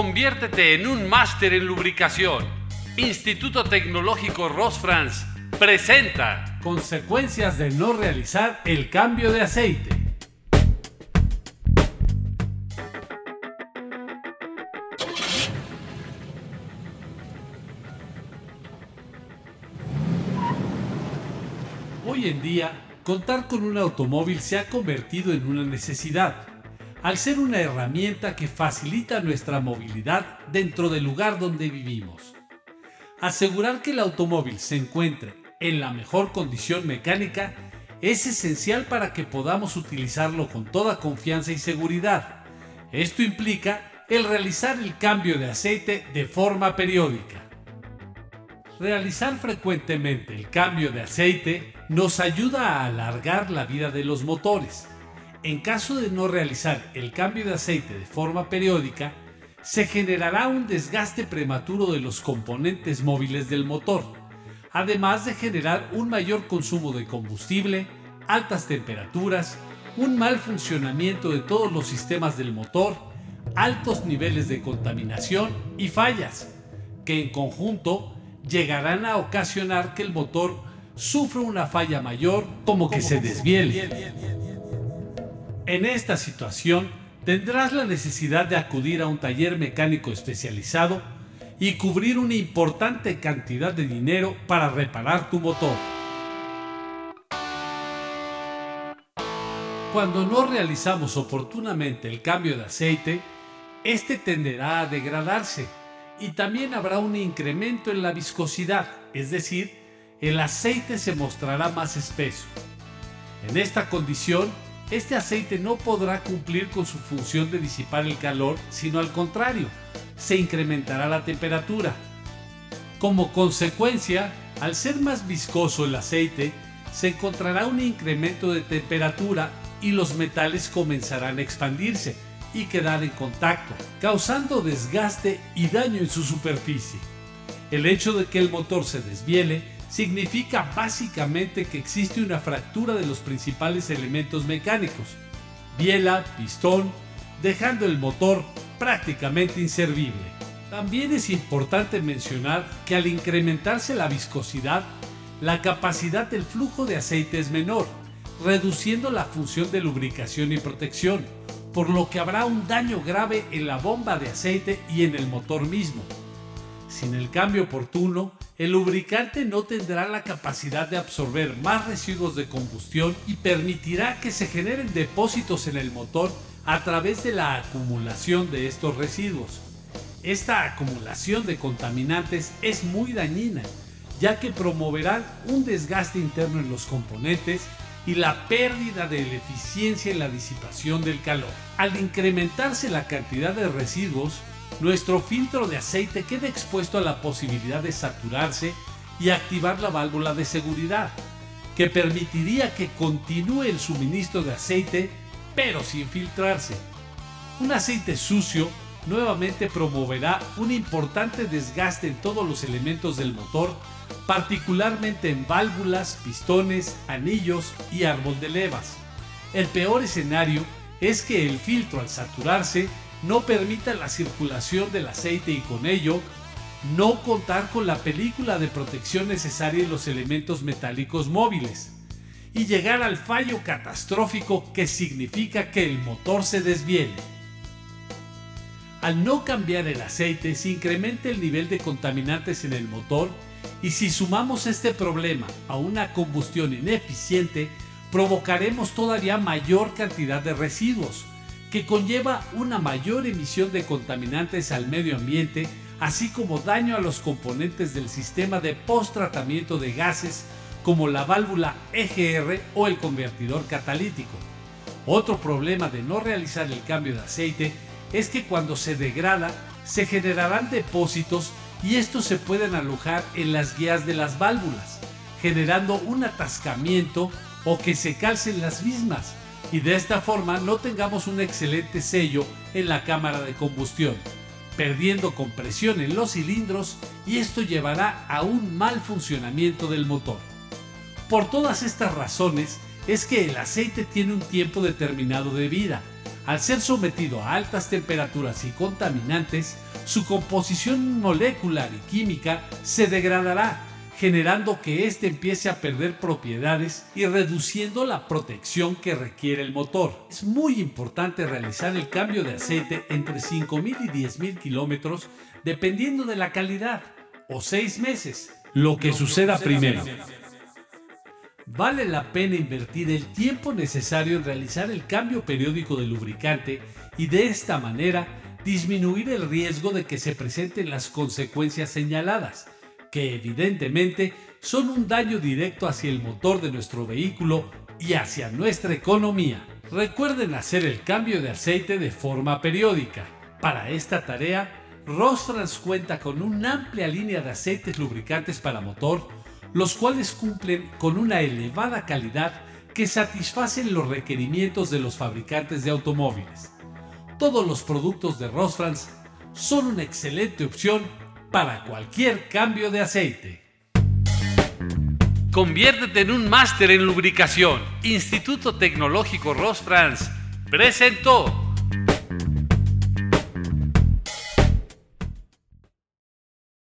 Conviértete en un máster en lubricación. Instituto Tecnológico Rosfrans presenta Consecuencias de no realizar el cambio de aceite. Hoy en día, contar con un automóvil se ha convertido en una necesidad al ser una herramienta que facilita nuestra movilidad dentro del lugar donde vivimos. Asegurar que el automóvil se encuentre en la mejor condición mecánica es esencial para que podamos utilizarlo con toda confianza y seguridad. Esto implica el realizar el cambio de aceite de forma periódica. Realizar frecuentemente el cambio de aceite nos ayuda a alargar la vida de los motores en caso de no realizar el cambio de aceite de forma periódica, se generará un desgaste prematuro de los componentes móviles del motor, además de generar un mayor consumo de combustible, altas temperaturas, un mal funcionamiento de todos los sistemas del motor, altos niveles de contaminación y fallas, que en conjunto llegarán a ocasionar que el motor sufra una falla mayor como que se desviele. En esta situación tendrás la necesidad de acudir a un taller mecánico especializado y cubrir una importante cantidad de dinero para reparar tu motor. Cuando no realizamos oportunamente el cambio de aceite, este tenderá a degradarse y también habrá un incremento en la viscosidad, es decir, el aceite se mostrará más espeso. En esta condición, este aceite no podrá cumplir con su función de disipar el calor, sino al contrario, se incrementará la temperatura. Como consecuencia, al ser más viscoso el aceite, se encontrará un incremento de temperatura y los metales comenzarán a expandirse y quedar en contacto, causando desgaste y daño en su superficie. El hecho de que el motor se desviele significa básicamente que existe una fractura de los principales elementos mecánicos, biela, pistón, dejando el motor prácticamente inservible. También es importante mencionar que al incrementarse la viscosidad, la capacidad del flujo de aceite es menor, reduciendo la función de lubricación y protección, por lo que habrá un daño grave en la bomba de aceite y en el motor mismo. Sin el cambio oportuno, el lubricante no tendrá la capacidad de absorber más residuos de combustión y permitirá que se generen depósitos en el motor a través de la acumulación de estos residuos. Esta acumulación de contaminantes es muy dañina, ya que promoverán un desgaste interno en los componentes y la pérdida de la eficiencia en la disipación del calor. Al incrementarse la cantidad de residuos, nuestro filtro de aceite queda expuesto a la posibilidad de saturarse y activar la válvula de seguridad, que permitiría que continúe el suministro de aceite pero sin filtrarse. Un aceite sucio nuevamente promoverá un importante desgaste en todos los elementos del motor, particularmente en válvulas, pistones, anillos y árbol de levas. El peor escenario es que el filtro al saturarse no permita la circulación del aceite y con ello no contar con la película de protección necesaria en los elementos metálicos móviles y llegar al fallo catastrófico que significa que el motor se desviene. Al no cambiar el aceite se incrementa el nivel de contaminantes en el motor y si sumamos este problema a una combustión ineficiente, provocaremos todavía mayor cantidad de residuos, que conlleva una mayor emisión de contaminantes al medio ambiente, así como daño a los componentes del sistema de post-tratamiento de gases como la válvula EGR o el convertidor catalítico. Otro problema de no realizar el cambio de aceite es que cuando se degrada se generarán depósitos y estos se pueden alojar en las guías de las válvulas, generando un atascamiento o que se calcen las mismas, y de esta forma no tengamos un excelente sello en la cámara de combustión, perdiendo compresión en los cilindros y esto llevará a un mal funcionamiento del motor. Por todas estas razones es que el aceite tiene un tiempo determinado de vida, Al ser sometido a altas temperaturas y contaminantes, su composición molecular y química se degradará, generando que éste empiece a perder propiedades y reduciendo la protección que requiere el motor. Es muy importante realizar el cambio de aceite entre 5.000 y 10.000 kilómetros dependiendo de la calidad, o 6 meses, lo que suceda primero. Vale la pena invertir el tiempo necesario en realizar el cambio periódico del lubricante y de esta manera disminuir el riesgo de que se presenten las consecuencias señaladas, que evidentemente son un daño directo hacia el motor de nuestro vehículo y hacia nuestra economía. Recuerden hacer el cambio de aceite de forma periódica. Para esta tarea, Rostrans cuenta con una amplia línea de aceites lubricantes para motor los cuales cumplen con una elevada calidad que satisfacen los requerimientos de los fabricantes de automóviles. Todos los productos de Rosfrans son una excelente opción para cualquier cambio de aceite. Conviértete en un máster en lubricación. Instituto Tecnológico Rosfrans presentó